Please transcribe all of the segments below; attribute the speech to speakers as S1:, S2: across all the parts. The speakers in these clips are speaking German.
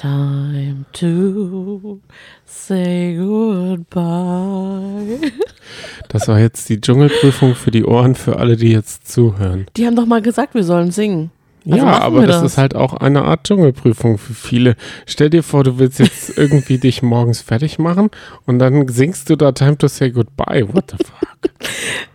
S1: Time to say goodbye.
S2: Das war jetzt die Dschungelprüfung für die Ohren für alle, die jetzt zuhören.
S1: Die haben doch mal gesagt, wir sollen singen. Also
S2: ja, aber das,
S1: das.
S2: ist halt auch eine Art Dschungelprüfung für viele. Stell dir vor, du willst jetzt irgendwie dich morgens fertig machen und dann singst du da Time to Say Goodbye. What the fuck?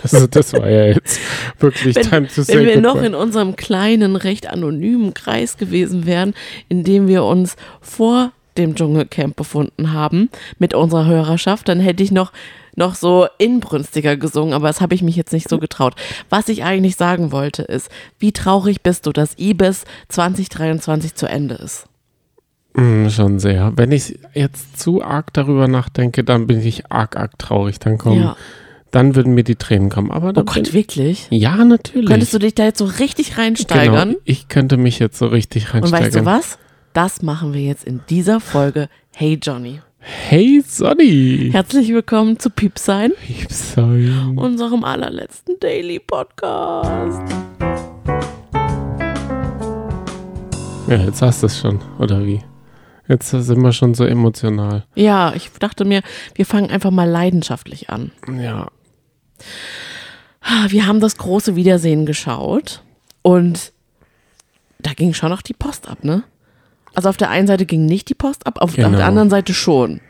S2: Also das war ja jetzt wirklich
S1: Wenn-
S2: Time to
S1: Wenn wir noch in unserem kleinen, recht anonymen Kreis gewesen wären, in dem wir uns vor dem Dschungelcamp befunden haben mit unserer Hörerschaft, dann hätte ich noch, noch so inbrünstiger gesungen, aber das habe ich mich jetzt nicht so getraut. Was ich eigentlich sagen wollte ist, wie traurig bist du, dass IBIS 2023 zu Ende ist?
S2: Mm, schon sehr. Wenn ich jetzt zu arg darüber nachdenke, dann bin ich arg, arg traurig. Dann kommen,
S1: Ja.
S2: Dann würden mir die Tränen kommen. Aber
S1: Oh Gott,
S2: bin,
S1: wirklich?
S2: ja, natürlich.
S1: Könntest du dich da jetzt so richtig reinsteigern?
S2: Genau, ich könnte mich jetzt so richtig
S1: Und
S2: reinsteigern.
S1: weißt du was? Das machen wir jetzt in dieser Folge. Hey Johnny.
S2: Hey Sonny!
S1: Herzlich willkommen zu Piepsein.
S2: Piepsein.
S1: unserem allerletzten Daily Podcast.
S2: Ja, jetzt hast du es schon, oder wie? Jetzt sind wir schon so emotional.
S1: Ja, ich dachte mir, wir fangen einfach mal leidenschaftlich an.
S2: Ja,
S1: Wir haben das große Wiedersehen geschaut und da ging schon noch die Post ab, ne? Also auf der einen Seite ging nicht die Post ab, auf, auf
S2: Genau.
S1: der anderen Seite schon.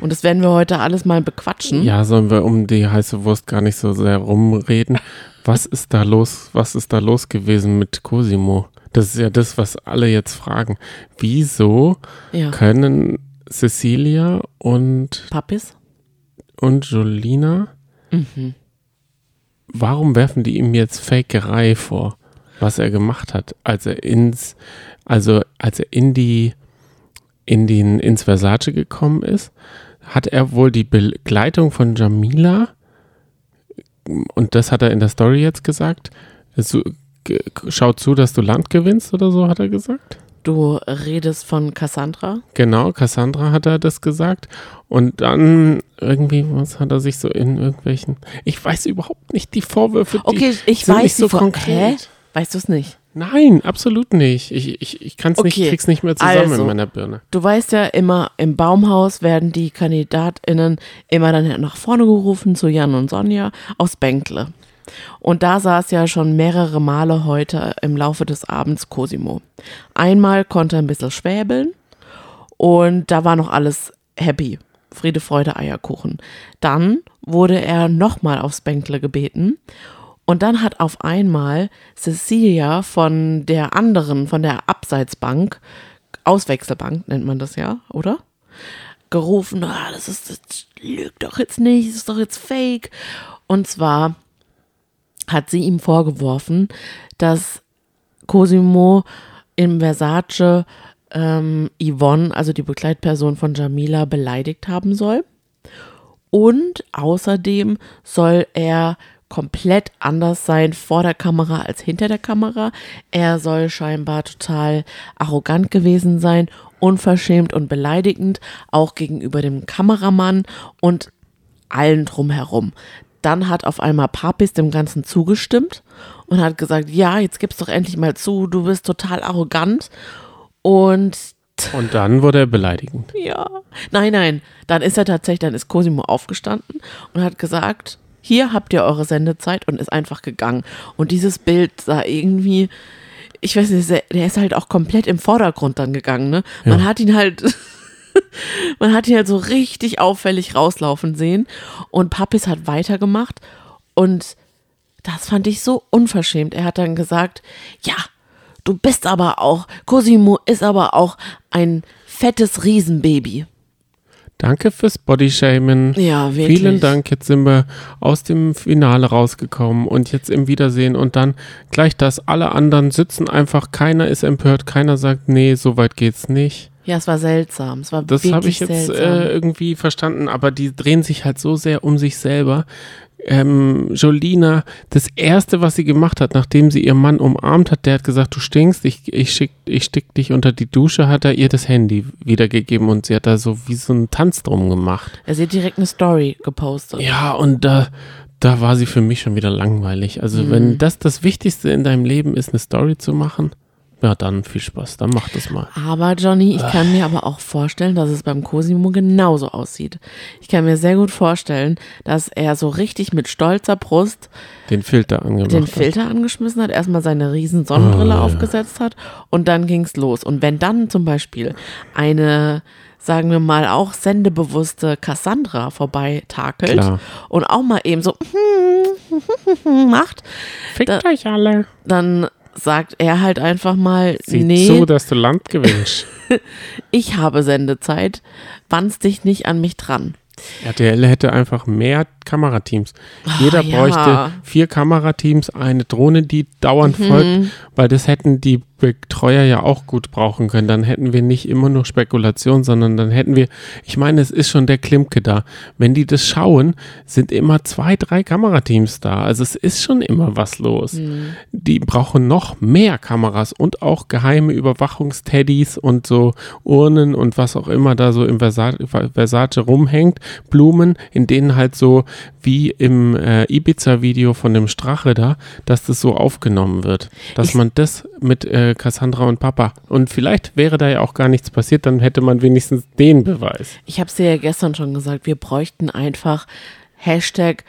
S1: Und das werden wir heute alles mal bequatschen.
S2: ja, sollen wir um die heiße Wurst gar nicht so sehr rumreden? Was ist da los? Was ist da los gewesen mit Cosimo? Das ist ja das, was alle jetzt fragen. Wieso
S1: Ja.
S2: können Cecilia und,
S1: Pappis?
S2: und Jolina,
S1: Mhm.
S2: Warum werfen die ihm jetzt Fakerei vor, was er gemacht hat, als er ins, also als er in die, in den, ins Versace gekommen ist, hat er wohl die Begleitung von Jamila, und das hat er in der Story jetzt gesagt, so, ge- schau zu, dass du Land gewinnst oder so, hat er gesagt.
S1: Du redest von Cassandra?
S2: Genau, Cassandra hat er das gesagt. Und dann irgendwie, was hat er sich so in irgendwelchen. Ich weiß überhaupt nicht die Vorwürfe. Die
S1: Okay, ich
S2: sind
S1: weiß
S2: nicht so
S1: Vor-
S2: konkret.
S1: Hä? Weißt du es nicht?
S2: Nein, absolut nicht. Ich, ich, ich kann es nicht,
S1: Okay,
S2: krieg's nicht mehr zusammen
S1: also.
S2: in meiner Birne.
S1: Du weißt ja immer, im Baumhaus werden die KandidatInnen immer dann nach vorne gerufen zu Jan und Sonja aus Bänkle. Und da saß ja schon mehrere Male heute im Laufe des Abends Cosimo. Einmal konnte er ein bisschen schwäbeln und da war noch alles happy. Friede, Freude, Eierkuchen. Dann wurde er nochmal aufs Bänkle gebeten und dann hat auf einmal Cecilia von der anderen, von der Abseitsbank, Auswechselbank nennt man das ja, oder? Gerufen, ah, das ist, das lügt doch jetzt nicht, das ist doch jetzt fake. Und zwar hat sie ihm vorgeworfen, dass Cosimo im Versace ähm, Yvonne, also die Begleitperson von Jamila, beleidigt haben soll. Und außerdem soll er komplett anders sein vor der Kamera als hinter der Kamera. Er soll scheinbar total arrogant gewesen sein, unverschämt und beleidigend, auch gegenüber dem Kameramann und allen drumherum. Dann hat auf einmal Papis dem Ganzen zugestimmt und hat gesagt, ja, jetzt gib's doch endlich mal zu, du bist total arrogant. Und
S2: Und dann wurde er beleidigend.
S1: ja. Nein, nein. Dann ist er tatsächlich, dann ist Cosimo aufgestanden und hat gesagt, hier habt ihr eure Sendezeit und ist einfach gegangen. Und dieses Bild sah irgendwie, ich weiß nicht, der ist halt auch komplett im Vordergrund dann gegangen, ne? Man
S2: Ja.
S1: hat ihn halt, man hat ihn halt so richtig auffällig rauslaufen sehen. Und Papis hat weitergemacht und das fand ich so unverschämt. Er hat dann gesagt, ja, du bist aber auch, Cosimo ist aber auch ein fettes Riesenbaby.
S2: Danke fürs Bodyshamen.
S1: Ja, wirklich.
S2: Vielen Dank. Jetzt sind wir aus dem Finale rausgekommen und jetzt im Wiedersehen und dann gleich das. Alle anderen sitzen einfach, keiner ist empört, keiner sagt, nee, so weit geht's nicht.
S1: Ja, es war seltsam. Es war
S2: Das habe ich jetzt äh, irgendwie verstanden, aber die drehen sich halt so sehr um sich selber. Ähm, Jolina, das erste, was sie gemacht hat, nachdem sie ihren Mann umarmt hat, der hat gesagt, du stinkst, ich, ich, schick, ich stick dich unter die Dusche, hat er ihr das Handy wiedergegeben und sie hat da so wie so einen Tanz drum gemacht.
S1: er hat direkt eine Story gepostet.
S2: Ja, und da, da war sie für mich schon wieder langweilig. Also
S1: Mhm.
S2: wenn das das Wichtigste in deinem Leben ist, eine Story zu machen, Ja, dann viel Spaß, dann mach das mal.
S1: Aber Johnny, ich kann mir aber auch vorstellen, dass es beim Cosimo genauso aussieht. Ich kann mir sehr gut vorstellen, dass er so richtig mit stolzer Brust
S2: Den Filter angemacht.
S1: den
S2: hat.
S1: Filter angeschmissen hat, erstmal seine riesen Sonnenbrille
S2: Oh, ja.
S1: aufgesetzt hat und dann ging's los. Und wenn dann zum Beispiel eine, sagen wir mal, auch sendebewusste Cassandra vorbeitakelt
S2: Klar.
S1: und auch mal eben so macht,
S2: Fickt
S1: Da-
S2: euch alle.
S1: dann sagt er halt einfach mal,
S2: Sieh
S1: nee,
S2: zu, dass du Land gewinnst.
S1: ich habe Sendezeit, wannst dich nicht an mich dran.
S2: RTL hätte einfach mehr Kamerateams. Jeder
S1: Ah, ja.
S2: bräuchte vier Kamerateams, eine Drohne, die dauernd
S1: Mhm.
S2: folgt, weil das hätten die Betreuer ja auch gut brauchen können. Dann hätten wir nicht immer nur Spekulation, sondern dann hätten wir, ich meine, es ist schon der Klimke da. Wenn die das schauen, sind immer zwei, drei Kamerateams da. Also es ist schon immer was los.
S1: Mhm.
S2: Die brauchen noch mehr Kameras und auch geheime Überwachungsteddys und so Urnen und was auch immer da so im Versa Versace rumhängt. Blumen, in denen halt so wie im äh, Ibiza-Video von dem Strache da, dass das so aufgenommen wird. Dass
S1: Ich-
S2: man das mit äh, Cassandra und Papa. Und vielleicht wäre da ja auch gar nichts passiert, dann hätte man wenigstens den Beweis.
S1: Ich habe es dir ja gestern schon gesagt, wir bräuchten einfach Hashtag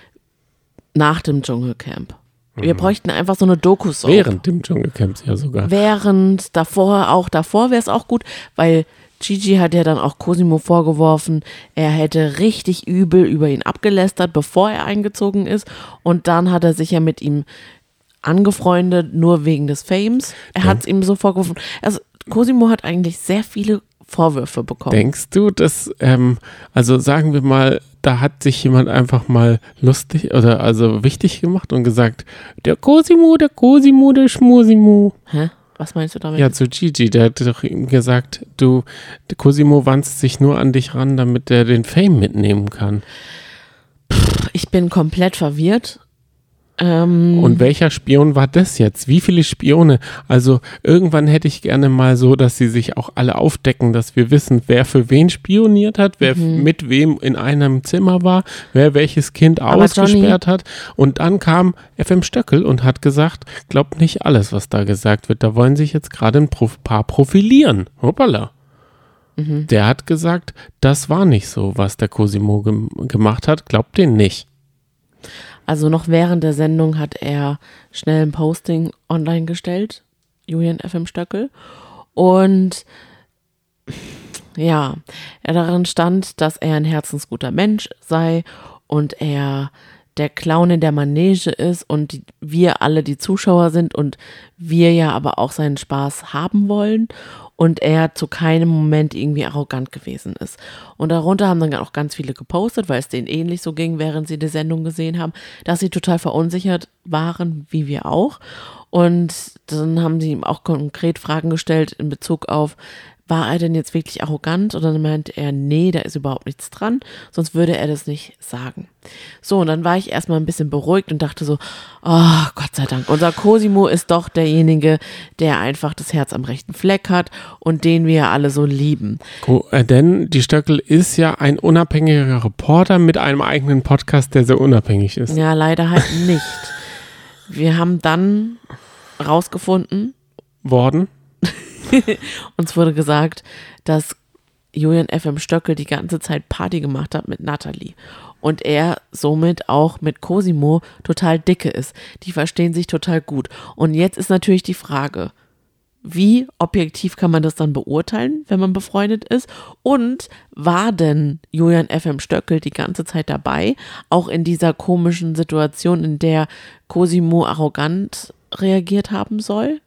S1: nach dem Dschungelcamp. Wir bräuchten einfach so eine doku
S2: Während dem Dschungelcamps ja sogar.
S1: Während, davor, auch davor wäre es auch gut, weil Gigi hat ja dann auch Cosimo vorgeworfen, er hätte richtig übel über ihn abgelästert, bevor er eingezogen ist. Und dann hat er sich ja mit ihm angefreundet, nur wegen des Fames. Er hat es ihm so vorgeworfen. Also Cosimo hat eigentlich sehr viele Vorwürfe bekommen.
S2: Denkst du, dass, ähm, also sagen wir mal, da hat sich jemand einfach mal lustig oder also wichtig gemacht und gesagt, der Cosimo, der Cosimo, der Schmosimo.
S1: Hä? Was meinst du damit?
S2: Ja, zu Gigi, der hat doch ihm gesagt, du, Cosimo wanzt sich nur an dich ran, damit er den Fame mitnehmen kann.
S1: Ich bin komplett verwirrt. Ähm,
S2: Und welcher Spion war das jetzt? Wie viele Spione? Also irgendwann hätte ich gerne mal so, dass sie sich auch alle aufdecken, dass wir wissen, wer für wen spioniert hat, wer
S1: Mhm.
S2: mit wem in einem Zimmer war, wer welches Kind
S1: Aber
S2: ausgesperrt hat. Und dann kam FM Stöckel und hat gesagt, glaubt nicht alles, was da gesagt wird. Da wollen sich jetzt gerade ein paar profilieren. Hoppala.
S1: Mhm.
S2: Der hat gesagt, das war nicht so, was der Cosimo gem gemacht hat. Glaubt den nicht.
S1: Also noch während der Sendung hat er schnell ein Posting online gestellt, Julian FM Stöckel. Und ja, er darin stand, dass er ein herzensguter Mensch sei und er der Clown in der Manege ist und die, wir alle die Zuschauer sind und wir ja aber auch seinen Spaß haben wollen und er zu keinem Moment irgendwie arrogant gewesen ist. Und darunter haben dann auch ganz viele gepostet, weil es denen ähnlich so ging, während sie die Sendung gesehen haben, dass sie total verunsichert waren, wie wir auch. Und dann haben sie ihm auch konkret Fragen gestellt in Bezug auf, war er denn jetzt wirklich arrogant? Und dann meinte er, nee, da ist überhaupt nichts dran, sonst würde er das nicht sagen. So, und dann war ich erstmal ein bisschen beruhigt und dachte so, oh, Gott sei Dank, unser Cosimo ist doch derjenige, der einfach das Herz am rechten Fleck hat und den wir alle so lieben.
S2: Co- äh, denn die Stöckel ist ja ein unabhängiger Reporter mit einem eigenen Podcast, der sehr unabhängig ist.
S1: Ja, leider halt nicht. Wir haben dann rausgefunden,
S2: Worden.
S1: uns wurde gesagt, dass Julian FM Stöckel die ganze Zeit Party gemacht hat mit Natalie. Und er somit auch mit Cosimo total dicke ist. Die verstehen sich total gut. Und jetzt ist natürlich die Frage, wie objektiv kann man das dann beurteilen, wenn man befreundet ist? Und war denn Julian FM Stöckel die ganze Zeit dabei, auch in dieser komischen Situation, in der Cosimo arrogant reagiert haben soll?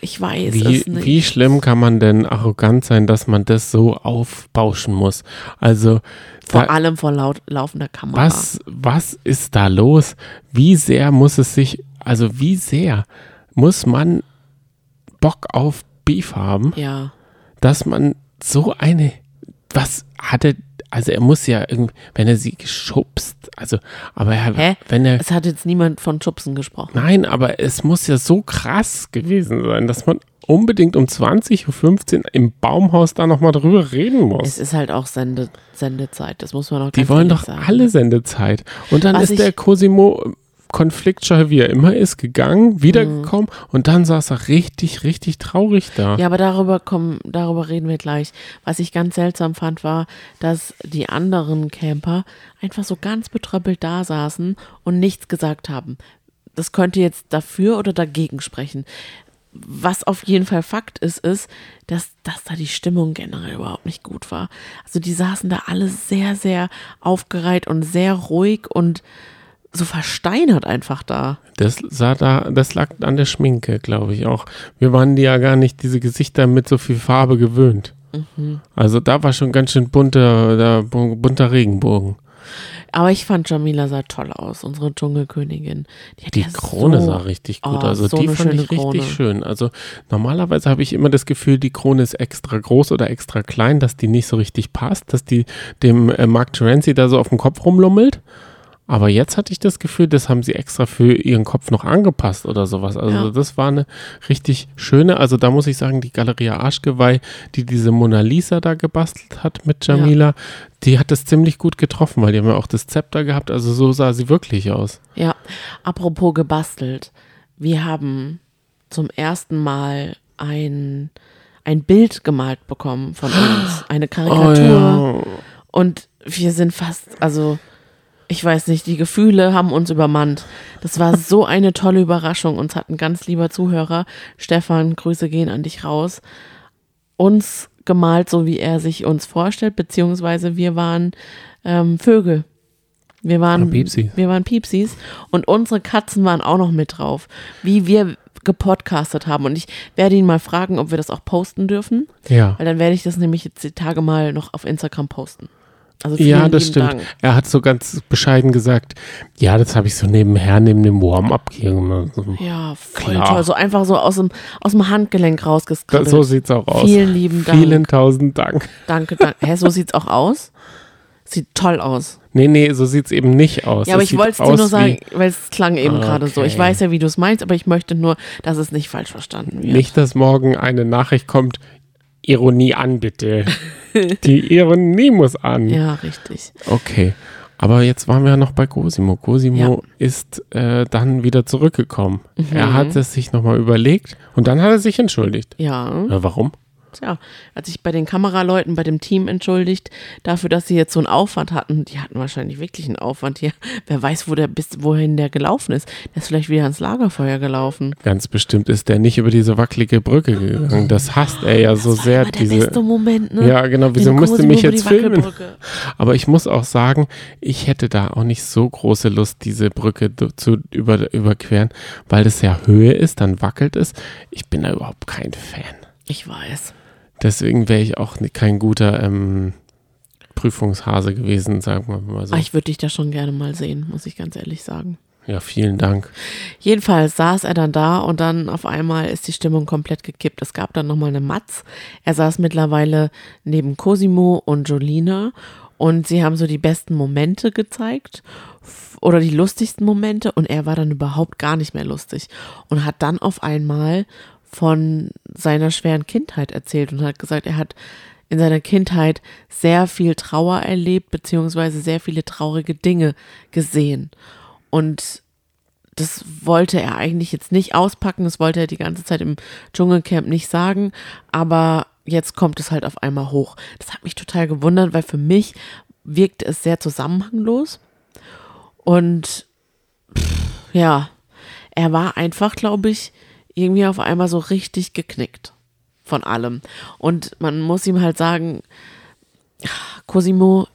S1: Ich weiß
S2: Wie,
S1: es nicht.
S2: wie schlimm kann man denn arrogant sein, dass man das so aufbauschen muss? Also,
S1: Vor
S2: da,
S1: allem vor laut, laufender Kamera.
S2: was, was ist da los? Wie sehr muss es sich, also wie sehr muss man Bock auf Beef haben,
S1: Ja.
S2: dass man so eine, was hatte, also er muss ja irgendwie, wenn er sie geschubst, also, aber er,
S1: Hä?
S2: wenn er,
S1: Es hat jetzt niemand von Schubsen gesprochen.
S2: nein, aber es muss ja so krass gewesen sein, dass man unbedingt um 20.15 Uhr im Baumhaus da nochmal drüber reden muss.
S1: Es ist halt auch Sende, Sendezeit, das muss man auch
S2: Die wollen doch
S1: sagen.
S2: alle Sendezeit. Und dann
S1: Was
S2: ist der Cosimo konfliktscheu, wie er immer ist, gegangen, wiedergekommen und dann saß er richtig, richtig traurig da.
S1: Ja, aber darüber kommen, darüber reden wir gleich. Was ich ganz seltsam fand, war, dass die anderen Camper einfach so ganz betröppelt da saßen und nichts gesagt haben. Das könnte jetzt dafür oder dagegen sprechen. Was auf jeden Fall Fakt ist, ist, dass, dass da die Stimmung generell überhaupt nicht gut war. Also die saßen da alle sehr, sehr aufgereiht und sehr ruhig und so versteinert einfach da.
S2: Das sah da, das lag an der Schminke, glaube ich auch. Wir waren die ja gar nicht diese Gesichter mit so viel Farbe gewöhnt.
S1: Mhm.
S2: Also da war schon ganz schön bunter, da, bunter Regenbogen.
S1: Aber ich fand Jamila sah toll aus, unsere Dschungelkönigin. Die,
S2: Die
S1: ja
S2: Krone
S1: so,
S2: sah richtig gut.
S1: Oh,
S2: also
S1: so
S2: die fand ich richtig
S1: Krone.
S2: schön. Also normalerweise habe ich immer das Gefühl, die Krone ist extra groß oder extra klein, dass die nicht so richtig passt, dass die dem äh, Mark Terenzi da so auf dem Kopf rumlummelt. Aber jetzt hatte ich das Gefühl, das haben sie extra für ihren Kopf noch angepasst oder sowas. Also
S1: Ja.
S2: das war eine richtig schöne, also da muss ich sagen, die Galeria Arschgeweih, die diese Mona Lisa da gebastelt hat mit Jamila, die hat das ziemlich gut getroffen, weil die haben ja auch das Zepter gehabt. Also so sah sie wirklich aus.
S1: Ja, apropos gebastelt. Wir haben zum ersten Mal ein, ein Bild gemalt bekommen von uns. Eine Karikatur.
S2: Oh,
S1: Und wir sind fast, also ich weiß nicht, die Gefühle haben uns übermannt. Das war so eine tolle Überraschung. Uns hat ein ganz lieber Zuhörer, Stefan, Grüße gehen an dich raus, uns gemalt, so wie er sich uns vorstellt, beziehungsweise wir waren ähm, Vögel. Wir waren, wir waren Piepsis und unsere Katzen waren auch noch mit drauf, wie wir gepodcastet haben. Und ich werde ihn mal fragen, ob wir das auch posten dürfen,
S2: ja.
S1: weil dann werde ich das nämlich jetzt die Tage mal noch auf Instagram posten. Also
S2: Ja, das stimmt.
S1: Dank.
S2: Er hat so ganz bescheiden gesagt, ja, das habe ich so nebenher neben dem Warm-up hier gemacht. So,
S1: Ja, voll
S2: Klar.
S1: toll. So einfach so aus dem, aus dem Handgelenk rausgeskribbelt.
S2: so sieht's auch aus.
S1: Vielen lieben Dank.
S2: Vielen tausend Dank.
S1: Danke, danke. Hä, so sieht's auch aus? Sieht toll aus.
S2: Nee, nee, so sieht's eben nicht aus.
S1: Ja, aber
S2: Es
S1: ich
S2: sieht
S1: wollte es dir nur sagen, weil es klang eben gerade so. Ich
S2: Okay.
S1: weiß ja, wie du es meinst, aber ich möchte nur, dass es nicht falsch verstanden wird.
S2: Nicht, dass morgen eine Nachricht kommt, Ironie an, bitte. Die Ironie muss an.
S1: Ja, richtig.
S2: Okay. Aber jetzt waren wir ja noch bei Cosimo. Cosimo
S1: Ja. Mhm.
S2: ist äh, dann wieder zurückgekommen. Er hat es sich nochmal überlegt und dann hat er sich entschuldigt.
S1: Ja,
S2: Ja, warum?
S1: Tja, hat sich bei den Kameraleuten, bei dem Team entschuldigt, dafür, dass sie jetzt so einen Aufwand hatten. Die hatten wahrscheinlich wirklich einen Aufwand hier. Wer weiß, wo der bis wohin der gelaufen ist. Der ist vielleicht wieder ans Lagerfeuer gelaufen.
S2: Ganz bestimmt ist der nicht über diese wackelige Brücke gegangen. Das hasst er ja so
S1: das war
S2: sehr.
S1: immer der
S2: diese,
S1: beste Moment, ne?
S2: ja, genau. Wieso musste mich jetzt filmen? Aber ich muss auch sagen, ich hätte da auch nicht so große Lust, diese Brücke zu über, überqueren, weil das ja Höhe ist, dann wackelt es. Ich bin da überhaupt kein Fan.
S1: Ich weiß.
S2: Deswegen wäre ich auch kein guter ähm, Prüfungshase gewesen, sagen wir mal so.
S1: Ah, ich würde dich da schon gerne mal sehen, muss ich ganz ehrlich sagen.
S2: ja, vielen Dank.
S1: Jedenfalls saß er dann da und dann auf einmal ist die Stimmung komplett gekippt. Es gab dann nochmal eine Matz. Er saß mittlerweile neben Cosimo und Jolina und sie haben so die besten Momente gezeigt oder die lustigsten Momente und er war dann überhaupt gar nicht mehr lustig und hat dann auf einmal von seiner schweren Kindheit erzählt und hat gesagt, er hat in seiner Kindheit sehr viel Trauer erlebt, beziehungsweise sehr viele traurige Dinge gesehen. Und das wollte er eigentlich jetzt nicht auspacken, das wollte er die ganze Zeit im Dschungelcamp nicht sagen, aber jetzt kommt es halt auf einmal hoch. Das hat mich total gewundert, weil für mich wirkte es sehr zusammenhanglos und pff, ja, er war einfach, glaube ich, irgendwie auf einmal so richtig geknickt von allem. Und man muss ihm halt sagen, Cosimo,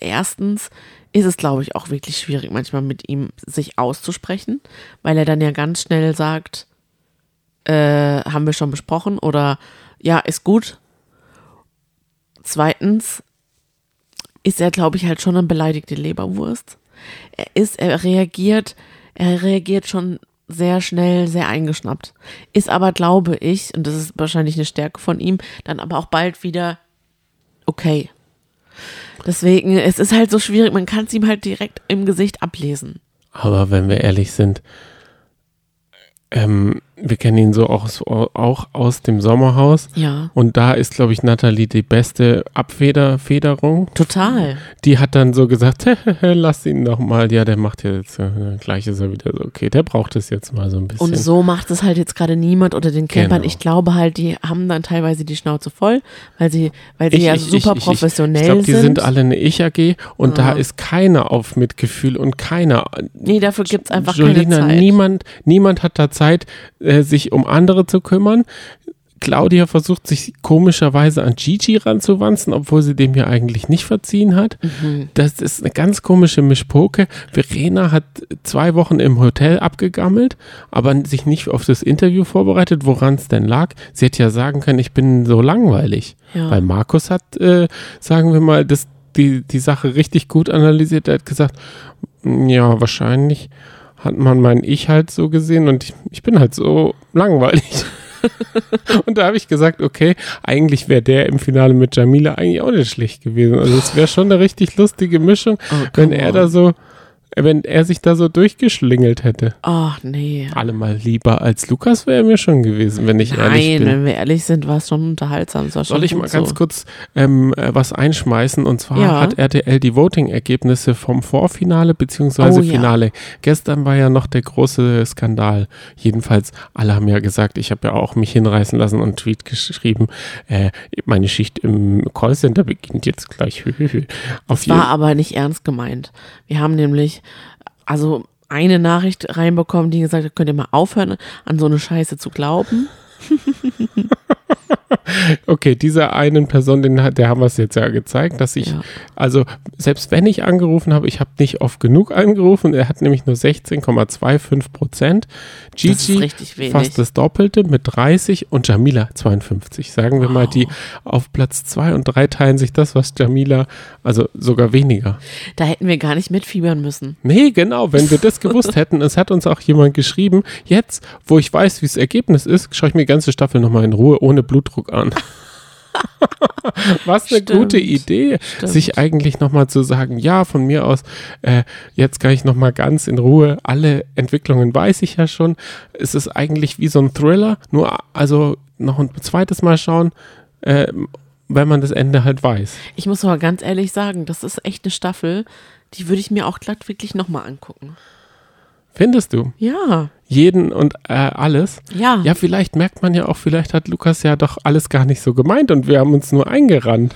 S1: erstens ist es, glaube ich, auch wirklich schwierig, manchmal mit ihm sich auszusprechen, weil er dann ja ganz schnell sagt, äh, haben wir schon besprochen oder ja, ist gut. Zweitens ist er, glaube ich, halt schon eine beleidigte Leberwurst. Er ist, er reagiert, er reagiert schon sehr schnell, sehr eingeschnappt. Ist aber, glaube ich, und das ist wahrscheinlich eine Stärke von ihm, dann aber auch bald wieder okay. Deswegen, es ist halt so schwierig, man kann es ihm halt direkt im Gesicht ablesen.
S2: Aber wenn wir ehrlich sind, ähm, wir kennen ihn so auch, auch aus dem Sommerhaus.
S1: Ja.
S2: Und da ist, glaube ich, Nathalie die beste Abfederfederung.
S1: Total.
S2: Die hat dann so gesagt, lass ihn doch mal. Ja, der macht jetzt, äh, gleich ist er wieder so, okay, der braucht es jetzt mal so ein bisschen.
S1: Und so macht es halt jetzt gerade niemand unter den Campern.
S2: Genau.
S1: Ich glaube halt, die haben dann teilweise die Schnauze voll, weil sie, weil sie
S2: Ich-
S1: ja
S2: ich-
S1: super
S2: ich- ich-
S1: professionell
S2: Ich glaube, die
S1: sind.
S2: sind alle eine Ich-AG und da
S1: Ah.
S2: ist keiner auf Mitgefühl und keiner.
S1: nee, dafür gibt's einfach
S2: Jolina,
S1: keine Zeit.
S2: niemand, niemand hat da Zeit, äh, sich um andere zu kümmern. Claudia versucht sich komischerweise an Gigi ranzuwanzen, obwohl sie dem ja eigentlich nicht verziehen hat.
S1: Mhm.
S2: Das ist eine ganz komische Mischpoke. Verena hat zwei Wochen im Hotel abgegammelt, aber sich nicht auf das Interview vorbereitet, woran es denn lag. Sie hätte ja sagen können, ich bin so langweilig.
S1: Ja.
S2: Weil Markus hat, äh, sagen wir mal, das, die, die Sache richtig gut analysiert. Er hat gesagt, ja, wahrscheinlich hat man mein Ich halt so gesehen und ich, ich bin halt so langweilig. und da habe ich gesagt, okay, eigentlich wäre der im Finale mit Jamila eigentlich auch nicht schlecht gewesen. Also es wäre schon eine richtig lustige Mischung,
S1: Oh,
S2: wenn er
S1: on.
S2: da so, wenn er sich da so durchgeschlingelt hätte.
S1: Ach nee.
S2: Allemal lieber als Lukas wäre er mir schon gewesen, wenn ich ehrlich
S1: Nein,
S2: bin.
S1: wenn wir ehrlich sind, war es schon unterhaltsam. War schon
S2: Soll ich mal ganz
S1: so.
S2: kurz ähm, äh, was einschmeißen? Und zwar
S1: Ja.
S2: hat RTL die Voting-Ergebnisse vom Vorfinale bzw.
S1: Oh ja.
S2: Finale. Gestern war ja noch der große Skandal. Jedenfalls, alle haben ja gesagt, ich habe ja auch mich hinreißen lassen und einen Tweet geschrieben, äh, meine Schicht im Callcenter beginnt jetzt gleich. Auf
S1: Es war aber nicht ernst gemeint. Wir haben nämlich, also eine Nachricht reinbekommen, die gesagt hat, könnt ihr mal aufhören, an so eine Scheiße zu glauben.
S2: Okay, dieser einen Person, den, hat- der haben wir es jetzt ja gezeigt, dass ich,
S1: Ja.
S2: also selbst wenn ich angerufen habe, ich habe nicht oft genug angerufen, er hat nämlich nur 16,25 Prozent. Gigi fast das Doppelte mit 30 und Jamila 52. Sagen wir mal,
S1: Wow.
S2: die auf Platz 2 und 3 teilen sich das, was Jamila, also sogar weniger.
S1: Da hätten wir gar nicht mitfiebern müssen.
S2: Nee, genau, wenn wir das gewusst hätten, es hat uns auch jemand geschrieben, jetzt, wo ich weiß, wie das Ergebnis ist, schaue ich mir die ganze Staffel nochmal in Ruhe ohne Blutdruck an. Was eine
S1: Stimmt.
S2: gute Idee,
S1: Stimmt.
S2: sich eigentlich nochmal zu sagen, ja, von mir aus, äh, jetzt kann ich nochmal ganz in Ruhe, alle Entwicklungen weiß ich ja schon. Es ist eigentlich wie so ein Thriller, nur also noch ein zweites Mal schauen, äh, wenn man das Ende halt weiß.
S1: Ich muss aber ganz ehrlich sagen, das ist echt eine Staffel, die würde ich mir auch glatt wirklich nochmal angucken.
S2: Findest du?
S1: Ja,
S2: Jeden und äh, alles?
S1: ja.
S2: Ja, vielleicht merkt man ja auch, vielleicht hat Lukas ja doch alles gar nicht so gemeint und wir haben uns nur eingerannt.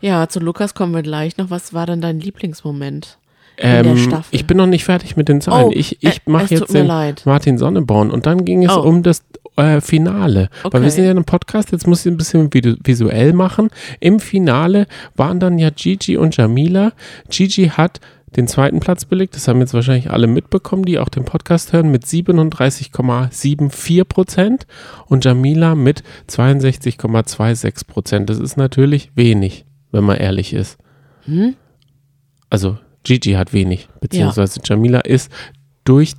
S1: Ja, zu Lukas kommen wir gleich noch. Was war denn dein Lieblingsmoment? der
S2: Ähm,
S1: Staffel.
S2: ich bin noch nicht fertig mit den Zahlen.
S1: Oh,
S2: ich
S1: äh,
S2: ich mache
S1: es
S2: jetzt den
S1: leid.
S2: Martin Sonneborn und dann ging es
S1: Oh.
S2: um das äh, Finale. Weil
S1: Okay.
S2: wir sind ja in einem Podcast, jetzt muss ich ein bisschen visu- visuell machen. Im Finale waren dann ja Gigi und Jamila. Gigi hat den zweiten Platz belegt, das haben jetzt wahrscheinlich alle mitbekommen, die auch den Podcast hören, mit 37,74 Prozent und Jamila mit 62,26 Prozent. Das ist natürlich wenig, wenn man ehrlich ist.
S1: Hm?
S2: Also Gigi hat wenig, beziehungsweise Jamila ist durch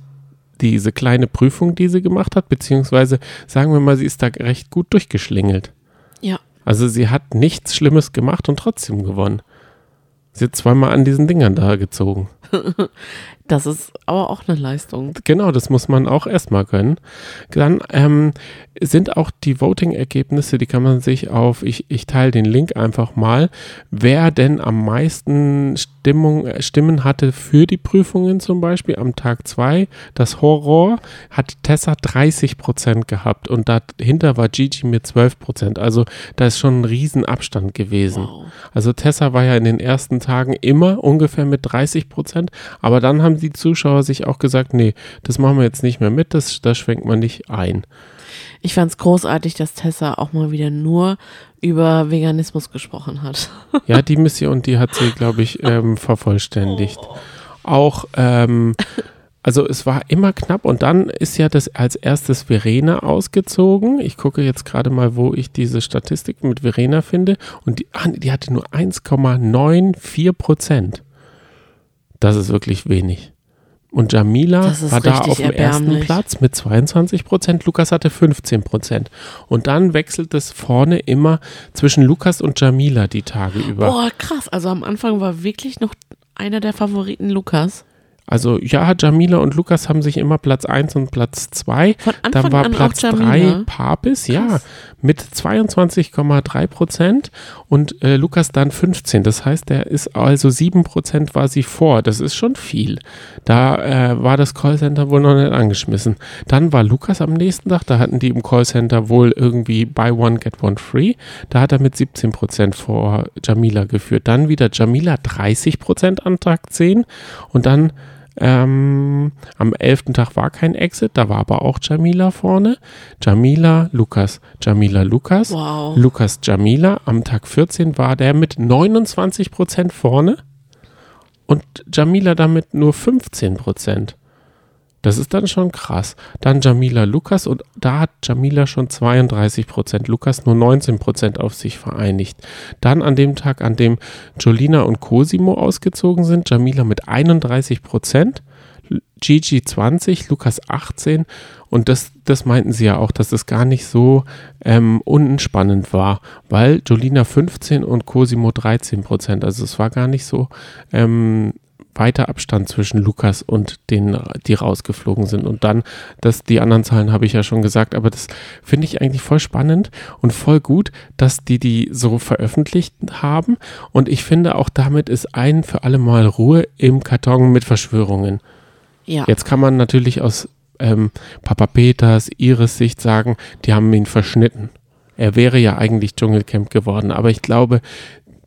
S2: diese kleine Prüfung, die sie gemacht hat, beziehungsweise sagen wir mal, sie ist da recht gut durchgeschlingelt.
S1: Ja.
S2: Also sie hat nichts Schlimmes gemacht und trotzdem gewonnen. Sie hat zweimal an diesen Dingern da gezogen.
S1: Das ist aber auch eine Leistung.
S2: Genau, das muss man auch erstmal können. Dann ähm, sind auch die Voting-Ergebnisse, die kann man sich auf, ich, ich teile den Link einfach mal, wer denn am meisten Stimmung, äh, Stimmen hatte für die Prüfungen zum Beispiel am Tag 2. Das Horror hat Tessa 30 Prozent gehabt und dahinter war Gigi mit 12 Prozent. Also da ist schon ein Riesenabstand gewesen.
S1: Wow.
S2: Also Tessa war ja in den ersten Tagen immer ungefähr mit 30 Prozent, aber dann haben die Zuschauer sich auch gesagt, nee, das machen wir jetzt nicht mehr mit, das, das schwenkt man nicht ein.
S1: Ich fand es großartig, dass Tessa auch mal wieder nur über Veganismus gesprochen hat.
S2: Ja, die Mission, die hat sie, glaube ich, ähm, vervollständigt. Auch, ähm, also es war immer knapp und dann ist ja das als erstes Verena ausgezogen. Ich gucke jetzt gerade mal, wo ich diese Statistik mit Verena finde und die, ah, die hatte nur 1,94 Prozent. Das ist wirklich wenig. Und Jamila war da auf dem ersten. Platz mit 22 Prozent. Lukas hatte 15 Prozent. Und dann wechselt es vorne immer zwischen Lukas und Jamila die Tage über.
S1: Boah, krass. Also am Anfang war wirklich noch einer der Favoriten Lukas.
S2: Also ja, Jamila und Lukas haben sich immer Platz 1 und Platz 2.
S1: Von
S2: Da
S1: Anfang
S2: war Platz
S1: auch
S2: 3
S1: Jamila.
S2: Papis, ja,
S1: Krass.
S2: mit 22,3 Prozent und äh, Lukas dann 15. Das heißt, er ist also 7 Prozent war sie vor. Das ist schon viel. Da äh, war das Callcenter wohl noch nicht angeschmissen. Dann war Lukas am nächsten Tag, da hatten die im Callcenter wohl irgendwie Buy One, Get One Free. Da hat er mit 17 Prozent vor Jamila geführt. Dann wieder Jamila 30 Prozent an Tag 10 und dann ähm, am 11. Tag war kein Exit, da war aber auch Jamila vorne. Jamila, Lukas, Jamila, Lukas.
S1: Wow.
S2: Lukas Jamila. Am Tag 14 war der mit 29 Prozent vorne und Jamila damit nur 15 Prozent. Das ist dann schon krass. Dann Jamila Lukas und da hat Jamila schon 32 Prozent, Lukas nur 19 Prozent auf sich vereinigt. Dann an dem Tag, an dem Jolina und Cosimo ausgezogen sind, Jamila mit 31 Prozent, Gigi 20, Lukas 18 und das, das meinten sie ja auch, dass es gar nicht so ähm, unspannend war, weil Jolina 15 und Cosimo 13 Prozent, also es war gar nicht so ähm, weiter Abstand zwischen Lukas und denen, die rausgeflogen sind. Und dann, das, die anderen Zahlen habe ich ja schon gesagt, aber das finde ich eigentlich voll spannend und voll gut, dass die die so veröffentlicht haben. Und ich finde auch damit ist ein für alle Mal Ruhe im Karton mit Verschwörungen.
S1: Ja.
S2: Jetzt kann man natürlich aus ähm, Papa Peters, Iris Sicht sagen, die haben ihn verschnitten. Er wäre ja eigentlich Dschungelcamp geworden, aber ich glaube,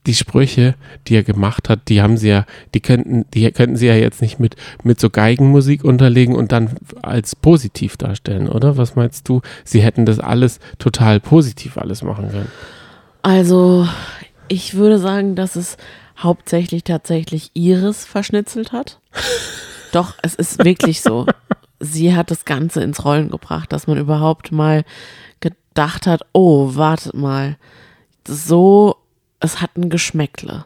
S2: die Sprüche, die er gemacht hat, die haben sie ja, die könnten, die könnten sie ja jetzt nicht mit, mit so Geigenmusik unterlegen und dann als positiv darstellen, oder? Was meinst du? Sie hätten das alles total positiv alles machen können.
S1: Also, ich würde sagen, dass es hauptsächlich tatsächlich Iris verschnitzelt hat. Doch, es ist wirklich so. Sie hat das Ganze ins Rollen gebracht, dass man überhaupt mal gedacht hat, oh, wartet mal, so, es hat ein Geschmäckle.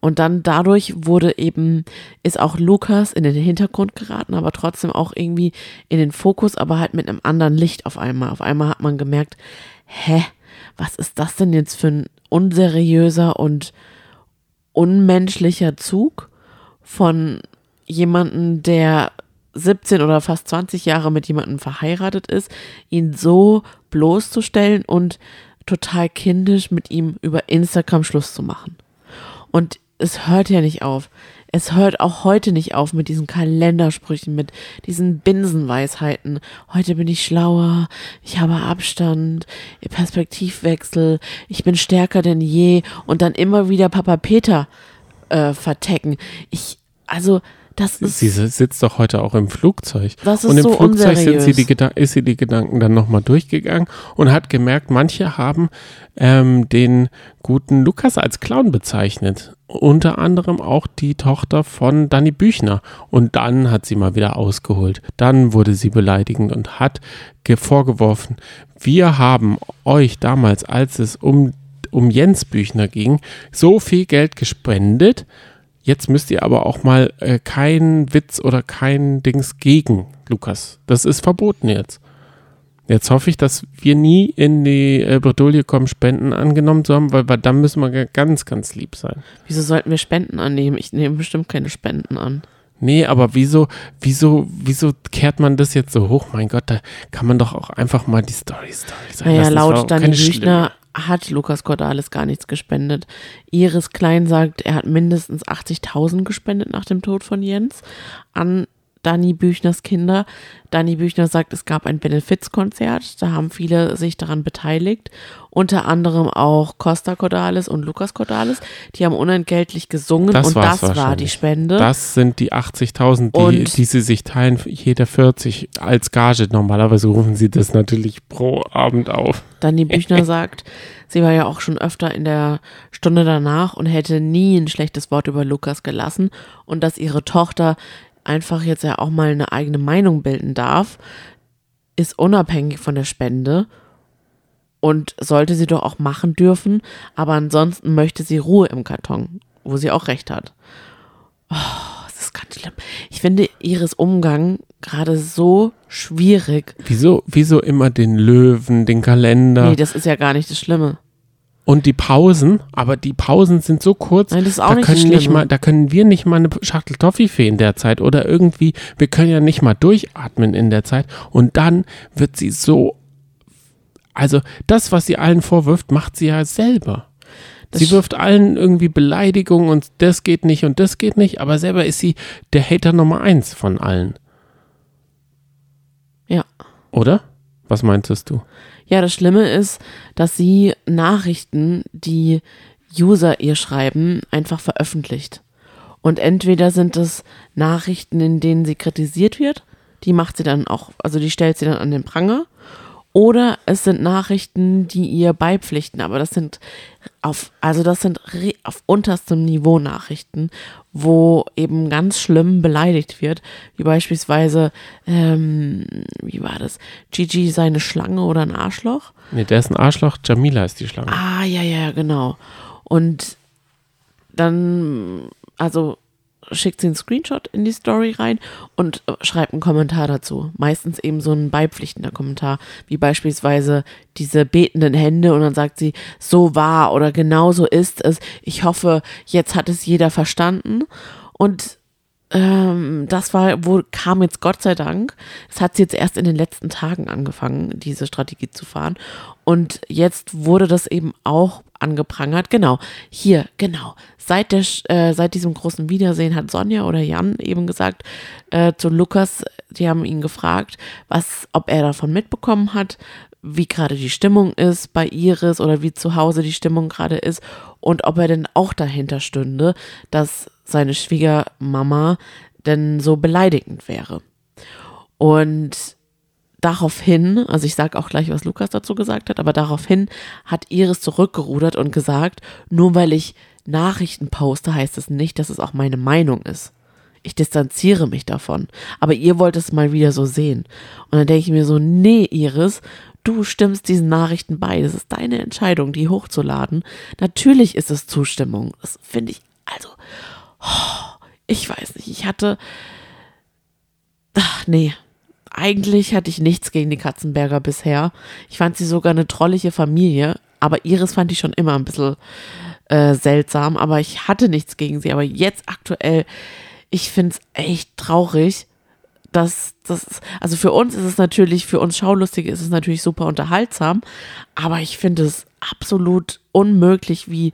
S1: Und dann dadurch wurde eben, ist auch Lukas in den Hintergrund geraten, aber trotzdem auch irgendwie in den Fokus, aber halt mit einem anderen Licht auf einmal. Auf einmal hat man gemerkt, hä, was ist das denn jetzt für ein unseriöser und unmenschlicher Zug von jemanden, der 17 oder fast 20 Jahre mit jemandem verheiratet ist, ihn so bloßzustellen und total kindisch mit ihm über Instagram Schluss zu machen. Und es hört ja nicht auf. Es hört auch heute nicht auf mit diesen Kalendersprüchen, mit diesen Binsenweisheiten. Heute bin ich schlauer, ich habe Abstand, Perspektivwechsel, ich bin stärker denn je und dann immer wieder Papa Peter äh, vertecken. Ich, also, das ist.
S2: Sie sitzt doch heute auch im Flugzeug.
S1: Das ist
S2: und im
S1: so
S2: Flugzeug sind sie die ist sie die Gedanken dann nochmal durchgegangen und hat gemerkt, manche haben ähm, den guten Lukas als Clown bezeichnet. Unter anderem auch die Tochter von Danny Büchner. Und dann hat sie mal wieder ausgeholt. Dann wurde sie beleidigend und hat ge- vorgeworfen, wir haben euch damals, als es um, um Jens Büchner ging, so viel Geld gespendet. Jetzt müsst ihr aber auch mal äh, keinen Witz oder kein Dings gegen Lukas. Das ist verboten jetzt. Jetzt hoffe ich, dass wir nie in die äh, Bredouille kommen, Spenden angenommen zu haben, weil, weil dann müssen wir ganz, ganz lieb sein.
S1: Wieso sollten wir Spenden annehmen? Ich nehme bestimmt keine Spenden an.
S2: Nee, aber wieso, wieso, wieso kehrt man das jetzt so hoch? Mein Gott, da kann man doch auch einfach mal die Story, Story sein
S1: Naja,
S2: lassen.
S1: Laut Dani
S2: keine
S1: Büchner hat Lukas Cordalis gar nichts gespendet. Iris Klein sagt, er hat mindestens 80.000 gespendet nach dem Tod von Jens an Dani Büchners Kinder. Dani Büchner sagt, es gab ein Benefizkonzert, da haben viele sich daran beteiligt, unter anderem auch Costa Cordalis und Lukas Cordalis. Die haben unentgeltlich gesungen
S2: Das
S1: und das war die. Spende.
S2: Das sind die 80.000, die, die sie sich teilen, jeder 40 als Gage. Normalerweise rufen sie das natürlich pro Abend auf.
S1: Dani Büchner sagt, sie war ja auch schon öfter in der Stunde danach und hätte nie ein schlechtes Wort über Lukas gelassen und dass ihre Tochter einfach jetzt ja auch mal eine eigene Meinung bilden darf, ist unabhängig von der Spende und sollte sie doch auch machen dürfen, aber ansonsten möchte sie Ruhe im Karton, wo sie auch recht hat. Oh, das ist ganz schlimm. Ich finde Iris Umgang gerade so schwierig.
S2: Wieso, wieso immer den Löwen, den Kalender?
S1: Nee, das ist ja gar nicht das Schlimme.
S2: Und die Pausen, aber die Pausen sind so kurz,
S1: Nein,
S2: da,
S1: nicht
S2: können nicht mal, da können wir nicht mal eine Schachtel Toffifee in der Zeit oder irgendwie, wir können ja nicht mal durchatmen in der Zeit. Und dann wird sie so, also das, was sie allen vorwirft, macht sie ja selber.
S1: Das
S2: sie wirft allen irgendwie Beleidigungen und das geht nicht und das geht nicht, aber selber ist sie der Hater Nummer eins von allen,
S1: Ja.
S2: oder? Was meintest du?
S1: Ja, das Schlimme ist, dass sie Nachrichten, die User ihr schreiben, einfach veröffentlicht. Und entweder sind es Nachrichten, in denen sie kritisiert wird, die macht sie dann auch, also die stellt sie dann an den Pranger. Oder es sind Nachrichten, die ihr beipflichten, aber das sind auf, also das sind auf unterstem Niveau Nachrichten, wo eben ganz schlimm beleidigt wird, wie beispielsweise, ähm, wie war das, Gigi seine Schlange oder ein Arschloch?
S2: Nee, der ist ein Arschloch, Jamila ist die Schlange.
S1: Ah, ja, ja, genau. Und dann, also schickt sie einen Screenshot in die Story rein und äh, schreibt einen Kommentar dazu. Meistens eben so ein beipflichtender Kommentar, wie beispielsweise diese betenden Hände und dann sagt sie, so war oder genau so ist es. Ich hoffe, jetzt hat es jeder verstanden. Und ähm, das war, wo kam jetzt Gott sei Dank. Es hat sie jetzt erst in den letzten Tagen angefangen, diese Strategie zu fahren. Und jetzt wurde das eben auch angeprangert. Genau, hier, genau. Seit, der, äh, seit diesem großen Wiedersehen hat Sonja oder Jan eben gesagt äh, zu Lukas, die haben ihn gefragt, was, ob er davon mitbekommen hat, wie gerade die Stimmung ist bei Iris oder wie zu Hause die Stimmung gerade ist und ob er denn auch dahinter stünde, dass seine Schwiegermama denn so beleidigend wäre. Und daraufhin, also ich sage auch gleich, was Lukas dazu gesagt hat, aber daraufhin hat Iris zurückgerudert und gesagt, nur weil ich Nachrichten poste, heißt es nicht, dass es auch meine Meinung ist. Ich distanziere mich davon. Aber ihr wollt es mal wieder so sehen. Und dann denke ich mir so, nee, Iris, du stimmst diesen Nachrichten bei. Das ist deine Entscheidung, die hochzuladen. Natürlich ist es Zustimmung. Das finde ich, also, oh, ich weiß nicht. Ich hatte, ach nee, eigentlich hatte ich nichts gegen die Katzenberger bisher. Ich fand sie sogar eine trollige Familie, aber Iris fand ich schon immer ein bisschen äh, seltsam, aber ich hatte nichts gegen sie. Aber jetzt aktuell, ich finde es echt traurig, dass das, also für uns ist es natürlich, für uns Schaulustige ist es natürlich super unterhaltsam, aber ich finde es absolut unmöglich, wie,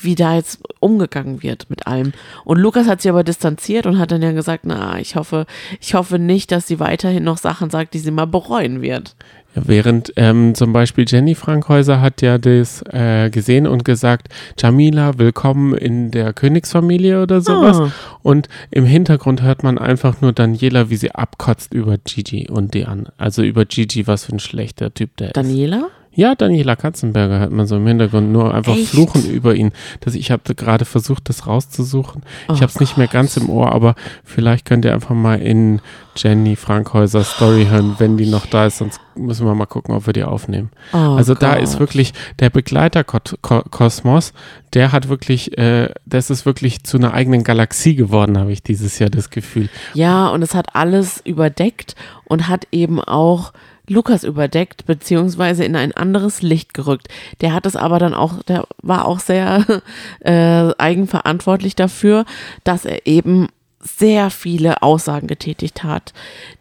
S1: wie da jetzt umgegangen wird mit allem. Und Lukas hat sich aber distanziert und hat dann ja gesagt, na, ich hoffe, ich hoffe nicht, dass sie weiterhin noch Sachen sagt, die sie mal bereuen wird.
S2: Ja, während ähm, zum Beispiel Jenny Frankhäuser hat ja das äh, gesehen und gesagt, Jamila, willkommen in der Königsfamilie oder sowas.
S1: Ah.
S2: Und im Hintergrund hört man einfach nur Daniela, wie sie abkotzt über Gigi und die an. Also über Gigi, was für ein schlechter Typ der ist.
S1: Daniela?
S2: Ja, Daniela Katzenberger hört man so im Hintergrund nur einfach
S1: Echt?
S2: fluchen über ihn. Das, ich habe gerade versucht, das rauszusuchen. ich
S1: Oh
S2: habe es nicht mehr ganz im Ohr, aber vielleicht könnt ihr einfach mal in Jenny Frankhäuser Story hören, wenn die noch da ist. Sonst müssen wir mal gucken, ob wir die aufnehmen.
S1: Oh
S2: also da
S1: Gott.
S2: ist wirklich der Begleiterkosmos, der hat wirklich, äh, das ist wirklich zu einer eigenen Galaxie geworden, habe ich dieses Jahr das Gefühl.
S1: Ja, und es hat alles überdeckt und hat eben auch Lukas überdeckt, beziehungsweise in ein anderes Licht gerückt. Der hat es aber dann auch, der war auch sehr äh, eigenverantwortlich dafür, dass er eben sehr viele Aussagen getätigt hat,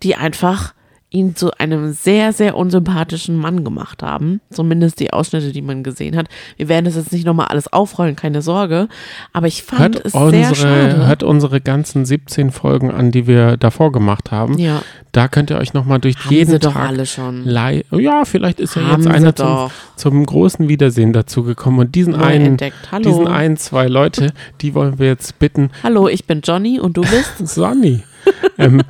S1: die einfach ihn zu einem sehr, sehr unsympathischen Mann gemacht haben. Zumindest die Ausschnitte, die man gesehen hat. Wir werden das jetzt nicht nochmal alles aufrollen, keine Sorge. Aber ich fand
S2: Hört
S1: es sehr
S2: unsere,
S1: schade.
S2: hört unsere ganzen 17 Folgen an, die wir davor gemacht haben.
S1: ja,
S2: Da könnt ihr euch nochmal durch
S1: haben
S2: jeden
S1: sie doch
S2: Tag
S1: alle schon.
S2: Ja, vielleicht ist ja
S1: Haben
S2: jetzt
S1: sie
S2: einer zum, zum großen Wiedersehen dazugekommen. Und diesen
S1: Neu
S2: einen, diesen einen, zwei Leute, die wollen wir jetzt bitten.
S1: Hallo, ich bin Johnny und du bist?
S2: Sonny. ähm,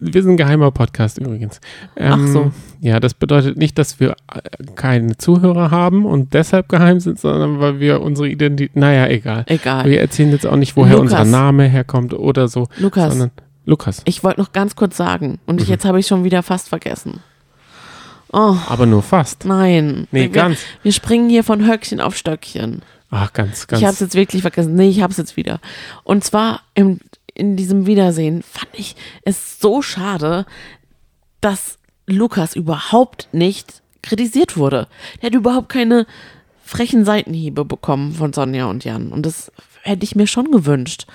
S2: wir sind ein geheimer Podcast übrigens. Ähm,
S1: Ach so.
S2: Ja, das bedeutet nicht, dass wir äh, keine Zuhörer haben und deshalb geheim sind, sondern weil wir unsere Identität, naja, egal.
S1: Egal.
S2: Wir erzählen jetzt auch nicht, woher
S1: Lukas.
S2: unser Name herkommt oder so,
S1: Lukas,
S2: Lukas.
S1: ich wollte noch ganz kurz sagen und
S2: Mhm.
S1: jetzt habe ich schon wieder fast vergessen. Oh,
S2: Aber nur fast.
S1: nein.
S2: Nee,
S1: wir,
S2: ganz.
S1: Wir springen hier von Höckchen auf Stöckchen.
S2: Ach, ganz, ganz.
S1: Ich habe es jetzt wirklich vergessen. Nee, ich habe es jetzt wieder. Und zwar im, in diesem Wiedersehen fand ich es so schade, dass Lukas überhaupt nicht kritisiert wurde. Der hat überhaupt keine frechen Seitenhiebe bekommen von Sonja und Jan. Und das hätte ich mir schon gewünscht.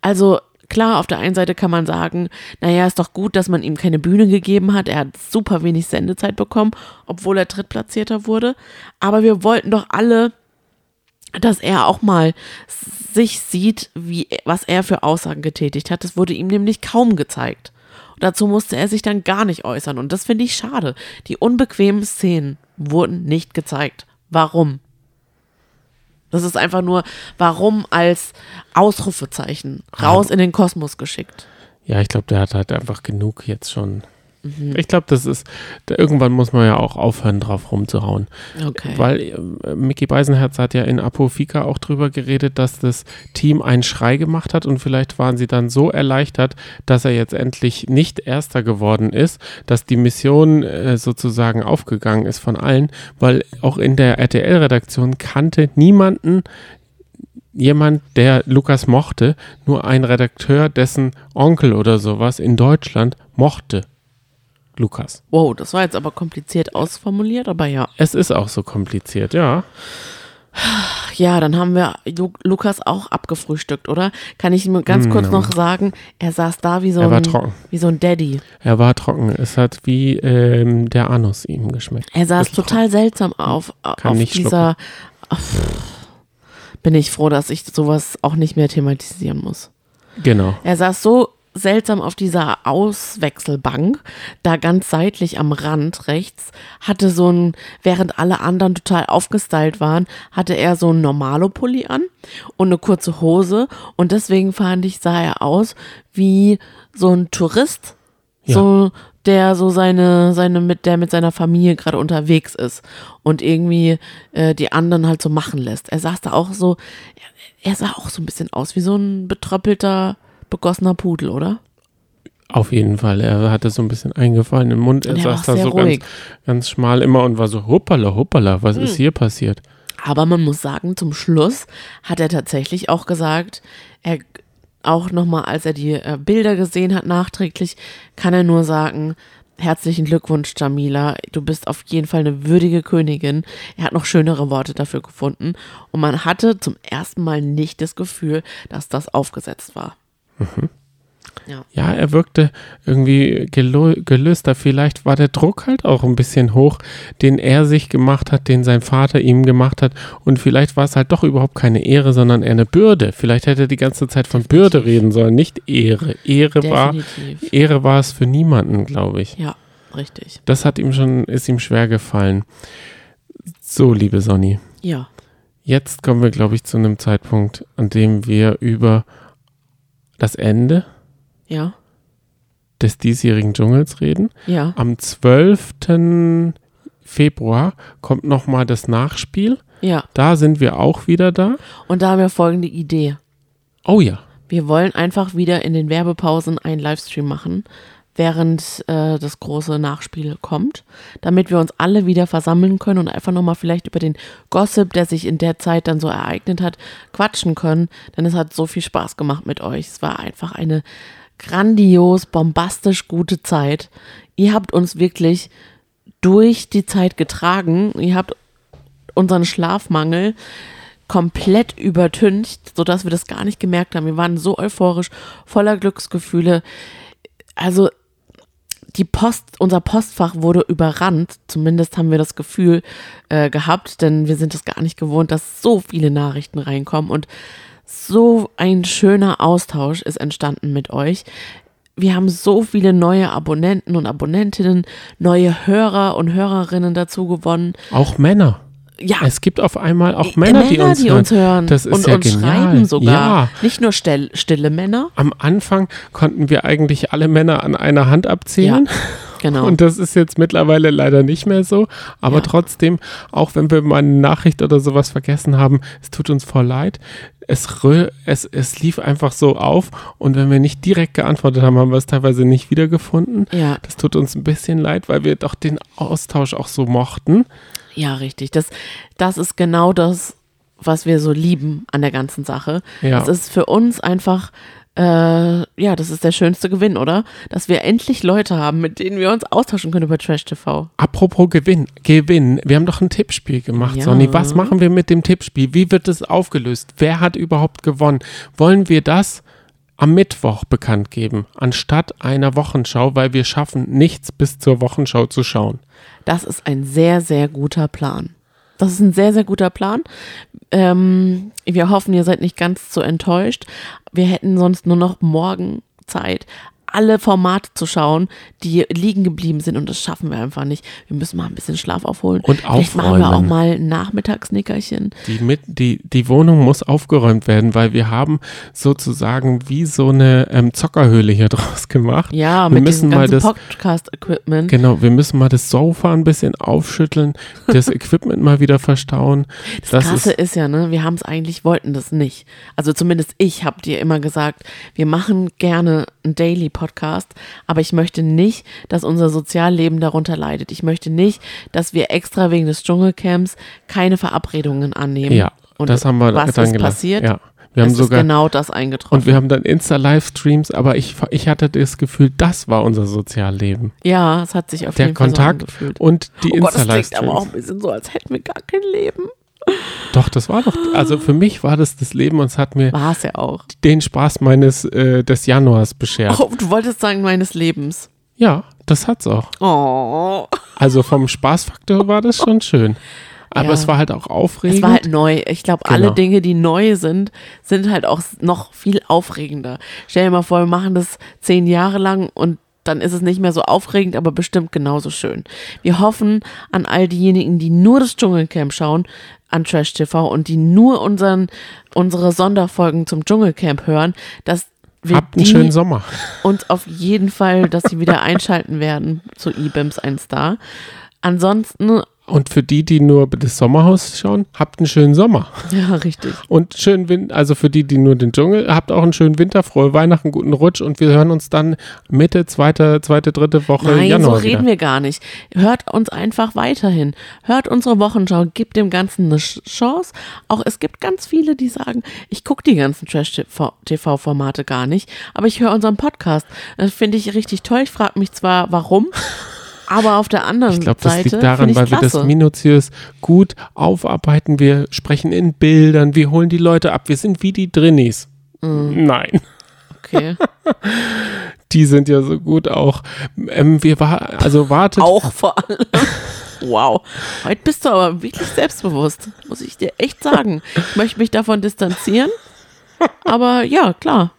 S1: Also klar, auf der einen Seite kann man sagen, naja, ist doch gut, dass man ihm keine Bühne gegeben hat. Er hat super wenig Sendezeit bekommen, obwohl er Drittplatzierter wurde. Aber wir wollten doch alle, dass er auch mal sich sieht, wie, was er für Aussagen getätigt hat. Das wurde ihm nämlich kaum gezeigt. Und dazu musste er sich dann gar nicht äußern. Und das finde ich schade. Die unbequemen Szenen wurden nicht gezeigt. Warum? Das ist einfach nur, warum als Ausrufezeichen raus in den Kosmos geschickt.
S2: Ja, ich glaube, der hat halt einfach genug jetzt schon. Ich glaube, das ist, da, irgendwann muss man ja auch aufhören, drauf rumzuhauen.
S1: Okay.
S2: Weil äh, Mickey Beisenherz hat ja in Apofika auch drüber geredet, dass das Team einen Schrei gemacht hat und vielleicht waren sie dann so erleichtert, dass er jetzt endlich nicht Erster geworden ist, dass die Mission äh, sozusagen aufgegangen ist von allen, weil auch in der RTL-Redaktion kannte niemanden jemand, der Lukas mochte, nur ein Redakteur, dessen Onkel oder sowas in Deutschland mochte Lukas.
S1: Wow, das war jetzt aber kompliziert ausformuliert, aber ja.
S2: Es ist auch so kompliziert, ja.
S1: Ja, dann haben wir Lu Lukas auch abgefrühstückt, oder? Kann ich ihm ganz kurz noch sagen, er saß da wie so,
S2: Er war
S1: ein,
S2: trocken.
S1: wie so ein Daddy.
S2: Er war trocken. Es hat wie ähm, der Anus ihm geschmeckt.
S1: Er saß total seltsam auf,
S2: Kann
S1: auf
S2: nicht
S1: dieser. Pff, bin ich froh, dass ich sowas auch nicht mehr thematisieren muss.
S2: trocken. Genau.
S1: Er saß so seltsam auf dieser Auswechselbank, da ganz seitlich am Rand rechts, hatte so ein, während alle anderen total aufgestylt waren, hatte er so ein Normalo-Pulli an und eine kurze Hose und deswegen fand ich, sah er aus wie so ein Tourist,
S2: Ja.
S1: so der so seine, seine mit, der mit seiner Familie gerade unterwegs ist und irgendwie äh, die anderen halt so machen lässt. Er saß da auch so, er, er sah auch so ein bisschen aus wie so ein betröppelter, begossener Pudel, oder?
S2: Auf jeden Fall. Er hatte so ein bisschen eingefallenen Mund. Er saß da so
S1: ruhig.
S2: ganz, ganz schmal immer und war so, hoppala, hoppala, was
S1: Hm.
S2: ist hier passiert?
S1: Aber man muss sagen, zum Schluss hat er tatsächlich auch gesagt, er auch nochmal, als er die äh, Bilder gesehen hat, nachträglich, kann er nur sagen, herzlichen Glückwunsch, Jamila, du bist auf jeden Fall eine würdige Königin. Er hat noch schönere Worte dafür gefunden und man hatte zum ersten Mal nicht das Gefühl, dass das aufgesetzt war.
S2: Ja, er wirkte irgendwie gelöster. Vielleicht war der Druck halt auch ein bisschen hoch, den er sich gemacht hat, den sein Vater ihm gemacht hat. Und vielleicht war es halt doch überhaupt keine Ehre, sondern eher eine Bürde. Vielleicht hätte er die ganze Zeit von Bürde reden sollen, nicht Ehre. Ehre war,
S1: Definitiv.
S2: Ehre war es für niemanden, glaube ich.
S1: Ja, richtig.
S2: Das hat ihm schon, ist ihm schwer gefallen. So, liebe Sonny,
S1: Ja.
S2: jetzt kommen wir, glaube ich, zu einem Zeitpunkt, an dem wir über das Ende
S1: Ja.
S2: des diesjährigen Dschungels reden.
S1: Ja.
S2: Am 12. Februar kommt nochmal das Nachspiel.
S1: Ja.
S2: Da sind wir auch wieder da.
S1: Und da haben wir folgende Idee.
S2: Oh ja.
S1: Wir wollen einfach wieder in den Werbepausen einen Livestream machen, während äh, das große Nachspiel kommt, damit wir uns alle wieder versammeln können und einfach nochmal vielleicht über den Gossip, der sich in der Zeit dann so ereignet hat, quatschen können. Denn es hat so viel Spaß gemacht mit euch. Es war einfach eine grandios, bombastisch gute Zeit. Ihr habt uns wirklich durch die Zeit getragen. Ihr habt unseren Schlafmangel komplett übertüncht, sodass wir das gar nicht gemerkt haben. Wir waren so euphorisch, voller Glücksgefühle. Also die Post, unser Postfach wurde überrannt, zumindest haben wir das Gefühl äh, gehabt, denn wir sind es gar nicht gewohnt, dass so viele Nachrichten reinkommen und so ein schöner Austausch ist entstanden mit euch. Wir haben so viele neue Abonnenten und Abonnentinnen, neue Hörer und Hörerinnen dazu gewonnen.
S2: Auch Männer.
S1: Ja,
S2: Es gibt auf einmal auch Männer, die, uns,
S1: die uns hören.
S2: Das ist
S1: und
S2: ja
S1: uns
S2: genial.
S1: schreiben sogar.
S2: Ja.
S1: Nicht nur still, stille Männer.
S2: Am Anfang konnten wir eigentlich alle Männer an einer Hand abzählen.
S1: Genau.
S2: Und das ist jetzt mittlerweile leider nicht mehr so. Aber
S1: Ja.
S2: trotzdem, auch wenn wir mal eine Nachricht oder sowas vergessen haben, es tut uns voll leid. Es, rö- es, es lief einfach so auf und wenn wir nicht direkt geantwortet haben, haben wir es teilweise nicht wiedergefunden.
S1: ja,
S2: Das tut uns ein bisschen leid, weil wir doch den Austausch auch so mochten.
S1: Ja, richtig. Das, das ist genau das, was wir so lieben an der ganzen Sache.
S2: Ja.
S1: Es ist für uns einfach äh, ja, das ist der schönste Gewinn, oder? Dass wir endlich Leute haben, mit denen wir uns austauschen können über Trash TV.
S2: Apropos Gewinn, Gewinn. Wir haben doch ein Tippspiel gemacht,
S1: Ja.
S2: Sonny. Was machen wir mit dem Tippspiel? Wie wird es aufgelöst? Wer hat überhaupt gewonnen? Wollen wir das am Mittwoch bekannt geben, anstatt einer Wochenschau, weil wir schaffen nichts bis zur Wochenschau zu schauen.
S1: Das ist ein sehr, sehr guter Plan. Das ist ein sehr, sehr guter Plan. Ähm, wir hoffen, ihr seid nicht ganz so enttäuscht. Wir hätten sonst nur noch morgen Zeit, alle Formate zu schauen, die liegen geblieben sind. Und das schaffen wir einfach nicht. Wir müssen mal ein bisschen Schlaf aufholen.
S2: Und
S1: Vielleicht machen wir auch
S2: aufräumen.
S1: mal ein Nachmittagsnickerchen.
S2: Die, mit, die, die Wohnung muss aufgeräumt werden, weil wir haben sozusagen wie so eine ähm, Zockerhöhle hier draus gemacht.
S1: Ja,
S2: wir
S1: mit
S2: müssen
S1: diesem
S2: mal
S1: ganzen
S2: das,
S1: Podcast-Equipment.
S2: genau, wir müssen mal das Sofa ein bisschen aufschütteln, das Equipment mal wieder verstauen.
S1: Das, Krasse ist, ja, ne, wir haben es eigentlich, wollten das nicht. Also zumindest ich habe dir immer gesagt, wir machen gerne einen Daily-Podcast, aber ich möchte nicht, dass unser Sozialleben darunter leidet. Ich möchte nicht, dass wir extra wegen des Dschungelcamps keine Verabredungen annehmen.
S2: ja,
S1: Und
S2: das haben wir
S1: was
S2: dann
S1: ist
S2: gelassen.
S1: passiert?
S2: Ja, wir haben
S1: es
S2: sogar
S1: ist genau das eingetroffen.
S2: und wir haben dann Insta-Livestreams, aber ich, ich hatte das Gefühl, das war unser Sozialleben.
S1: ja, es hat sich auf
S2: Der
S1: jeden Fall so
S2: Kontakt
S1: angefühlt.
S2: und die
S1: Oh Gott, das klingt aber auch
S2: Insta-Livestreams.
S1: ein bisschen so, als hätten wir gar kein Leben.
S2: Doch, das war doch, also für mich war das das Leben und es hat mir
S1: War es ja auch.
S2: den Spaß meines äh, des Januars beschert.
S1: Oh, du wolltest sagen, meines Lebens.
S2: Ja, das hat's auch.
S1: Oh.
S2: Also vom Spaßfaktor war das schon schön. Aber
S1: Ja.
S2: es war halt auch aufregend.
S1: Es war halt neu. Ich glaube,
S2: Genau.
S1: alle Dinge, die neu sind, sind halt auch noch viel aufregender. Stell dir mal vor, wir machen das zehn Jahre lang und dann ist es nicht mehr so aufregend, aber bestimmt genauso schön. Wir hoffen an all diejenigen, die nur das Dschungelcamp schauen, an Trash TV und die nur unseren, unsere Sonderfolgen zum Dschungelcamp hören, dass wir
S2: Habt einen
S1: die
S2: schönen Sommer.
S1: uns auf jeden Fall, dass sie wieder einschalten werden zu eBims ein Star. Ansonsten,
S2: Und für die, die nur das Sommerhaus schauen, habt einen schönen Sommer.
S1: ja, richtig.
S2: Und schönen Wind, also für die, die nur den Dschungel, habt auch einen schönen Winter, frohe Weihnachten, guten Rutsch und wir hören uns dann Mitte, zweite, zweite, dritte Woche
S1: Nein,
S2: Januar
S1: so reden
S2: wieder.
S1: wir gar nicht. Hört uns einfach weiterhin. Hört unsere Wochenschau, gibt dem Ganzen eine Ch- Chance. Auch es gibt ganz viele, die sagen, ich gucke die ganzen Trash-TV-Formate gar nicht, aber ich höre unseren Podcast. Das finde ich richtig toll. Ich frage mich zwar, warum, aber auf der anderen
S2: Ich glaube, das
S1: Seite
S2: liegt daran, weil wir das
S1: klasse.
S2: minutiös gut aufarbeiten. Wir sprechen in Bildern, wir holen die Leute ab. Wir sind wie die Drinnies.
S1: Mhm.
S2: Nein,
S1: Okay.
S2: die sind ja so gut auch. Ähm, wir war, also wartet.
S1: Auch vor allem. Wow. Heute bist du aber wirklich selbstbewusst, muss ich dir echt sagen. Ich möchte mich davon distanzieren. Aber ja, klar.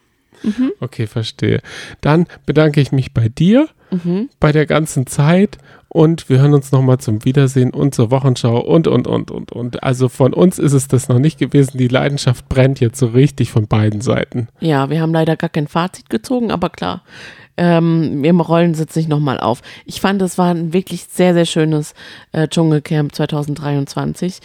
S2: Okay, verstehe. Dann bedanke ich mich bei dir,
S1: Mhm.
S2: bei der ganzen Zeit und wir hören uns nochmal zum Wiedersehen und zur Wochenschau und, und, und, und, und. Also von uns ist es das noch nicht gewesen. Die Leidenschaft brennt jetzt so richtig von beiden Seiten.
S1: Ja, wir haben leider gar kein Fazit gezogen, aber klar, ähm, wir rollen es jetzt nicht nochmal auf. Ich fand, es war ein wirklich sehr, sehr schönes äh, Dschungelcamp 2023.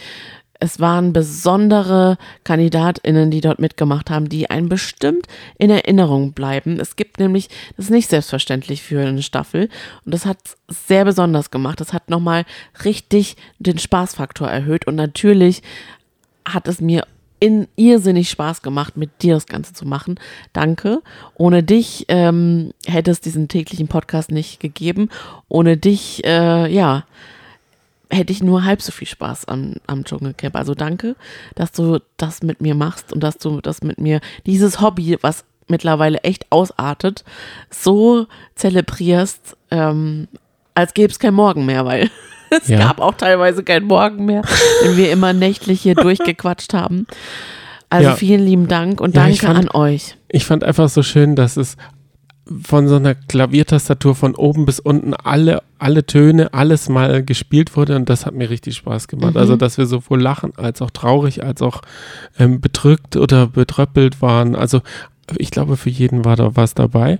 S1: Es waren besondere KandidatInnen, die dort mitgemacht haben, die einen bestimmt in Erinnerung bleiben. Es gibt nämlich, das ist nicht selbstverständlich für eine Staffel und das hat sehr besonders gemacht. Das hat nochmal richtig den Spaßfaktor erhöht und natürlich hat es mir in irrsinnig Spaß gemacht, mit dir das Ganze zu machen. Danke. Ohne dich ähm, hätte es diesen täglichen Podcast nicht gegeben. Ohne dich, äh, ja, hätte ich nur halb so viel Spaß am, am Dschungelcamp. Also danke, dass du das mit mir machst und dass du das mit mir, dieses Hobby, was mittlerweile echt ausartet, so zelebrierst, ähm, als gäbe es kein Morgen mehr, weil es
S2: Ja.
S1: gab auch teilweise kein Morgen mehr, wenn wir immer nächtlich hier durchgequatscht haben. Also
S2: Ja.
S1: vielen lieben Dank und
S2: Ja,
S1: danke
S2: fand-
S1: an euch.
S2: Ich fand einfach so schön, dass es von so einer Klaviertastatur von oben bis unten alle, alle Töne, alles mal gespielt wurde und das hat mir richtig Spaß gemacht.
S1: Mhm.
S2: Also, dass wir sowohl lachen als auch traurig, als auch ähm, bedrückt oder betröppelt waren. Also, ich glaube, für jeden war da was dabei.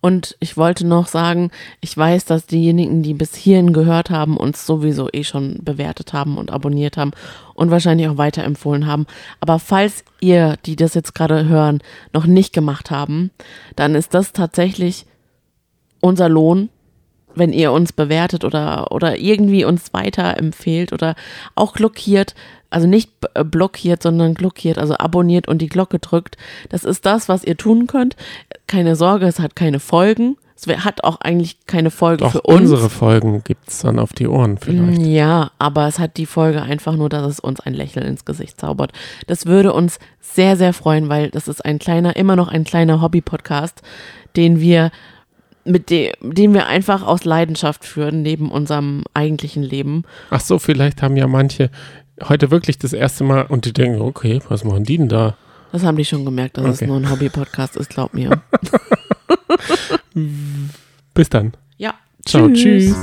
S1: Und ich wollte noch sagen, ich weiß, dass diejenigen, die bis hierhin gehört haben, uns sowieso eh schon bewertet haben und abonniert haben und wahrscheinlich auch weiterempfohlen haben. Aber falls ihr, die das jetzt gerade hören, noch nicht gemacht haben, dann ist das tatsächlich unser Lohn, wenn ihr uns bewertet oder, oder irgendwie uns weiterempfehlt oder auch blockiert, also nicht äh, blockiert, sondern glockiert, also abonniert und die Glocke drückt. Das ist das, was ihr tun könnt. Keine Sorge, es hat keine Folgen. Es hat auch eigentlich keine Folge
S2: Doch
S1: für uns.
S2: unsere Folgen gibt es dann auf die Ohren vielleicht.
S1: Ja, aber es hat die Folge einfach nur, dass es uns ein Lächeln ins Gesicht zaubert. Das würde uns sehr, sehr freuen, weil das ist ein kleiner, immer noch ein kleiner Hobby-Podcast, den wir mit dem, den wir einfach aus Leidenschaft führen, neben unserem eigentlichen Leben.
S2: Ach so, vielleicht haben ja manche heute wirklich das erste Mal und die denken, okay, was machen die denn da?
S1: Das haben die schon gemerkt, dass es
S2: Okay.
S1: nur ein Hobby-Podcast ist, glaub mir.
S2: Bis dann.
S1: Ja.
S2: Ciao, tschüss.